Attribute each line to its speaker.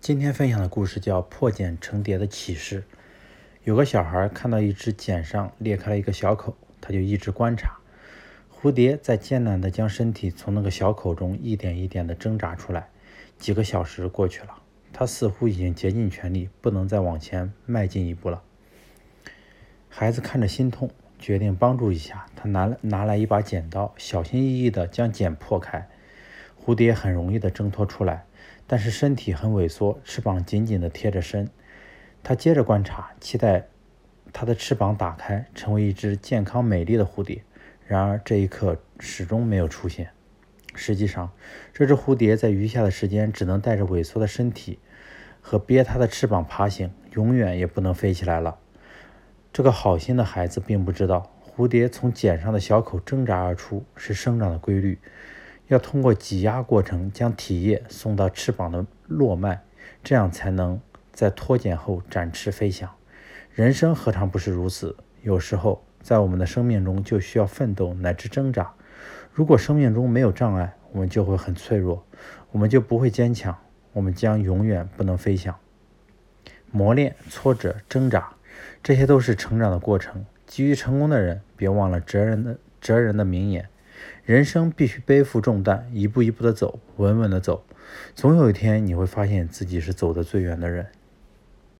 Speaker 1: 今天分享的故事叫《破茧成蝶的启示》。有个小孩看到一只茧上裂开了一个小口，他就一直观察蝴蝶在艰难地将身体从那个小口中一点一点地挣扎出来。几个小时过去了，他似乎已经竭尽全力，不能再往前迈进一步了。孩子看着心痛，决定帮助一下。他拿了拿来一把剪刀，小心翼翼地将茧破开。蝴蝶很容易地挣脱出来。但是身体很萎缩，翅膀紧紧地贴着身。他接着观察，期待它的翅膀打开，成为一只健康美丽的蝴蝶。然而这一刻始终没有出现。实际上，这只蝴蝶在余下的时间只能带着萎缩的身体和憋它的翅膀爬行，永远也不能飞起来了。这个好心的孩子并不知道，蝴蝶从茧上的小口挣扎而出是生长的规律。要通过挤压过程将体液送到翅膀的络脉，这样才能在脱茧后展翅飞翔。人生何尝不是如此？有时候在我们的生命中就需要奋斗乃至挣扎。如果生命中没有障碍，我们就会很脆弱，我们就不会坚强，我们将永远不能飞翔。磨练、挫折、挣扎，这些都是成长的过程。急于成功的人，别忘了哲人的哲人的名言。人生必须背负重担，一步一步的走，稳稳的走。总有一天，你会发现自己是走得最远的人。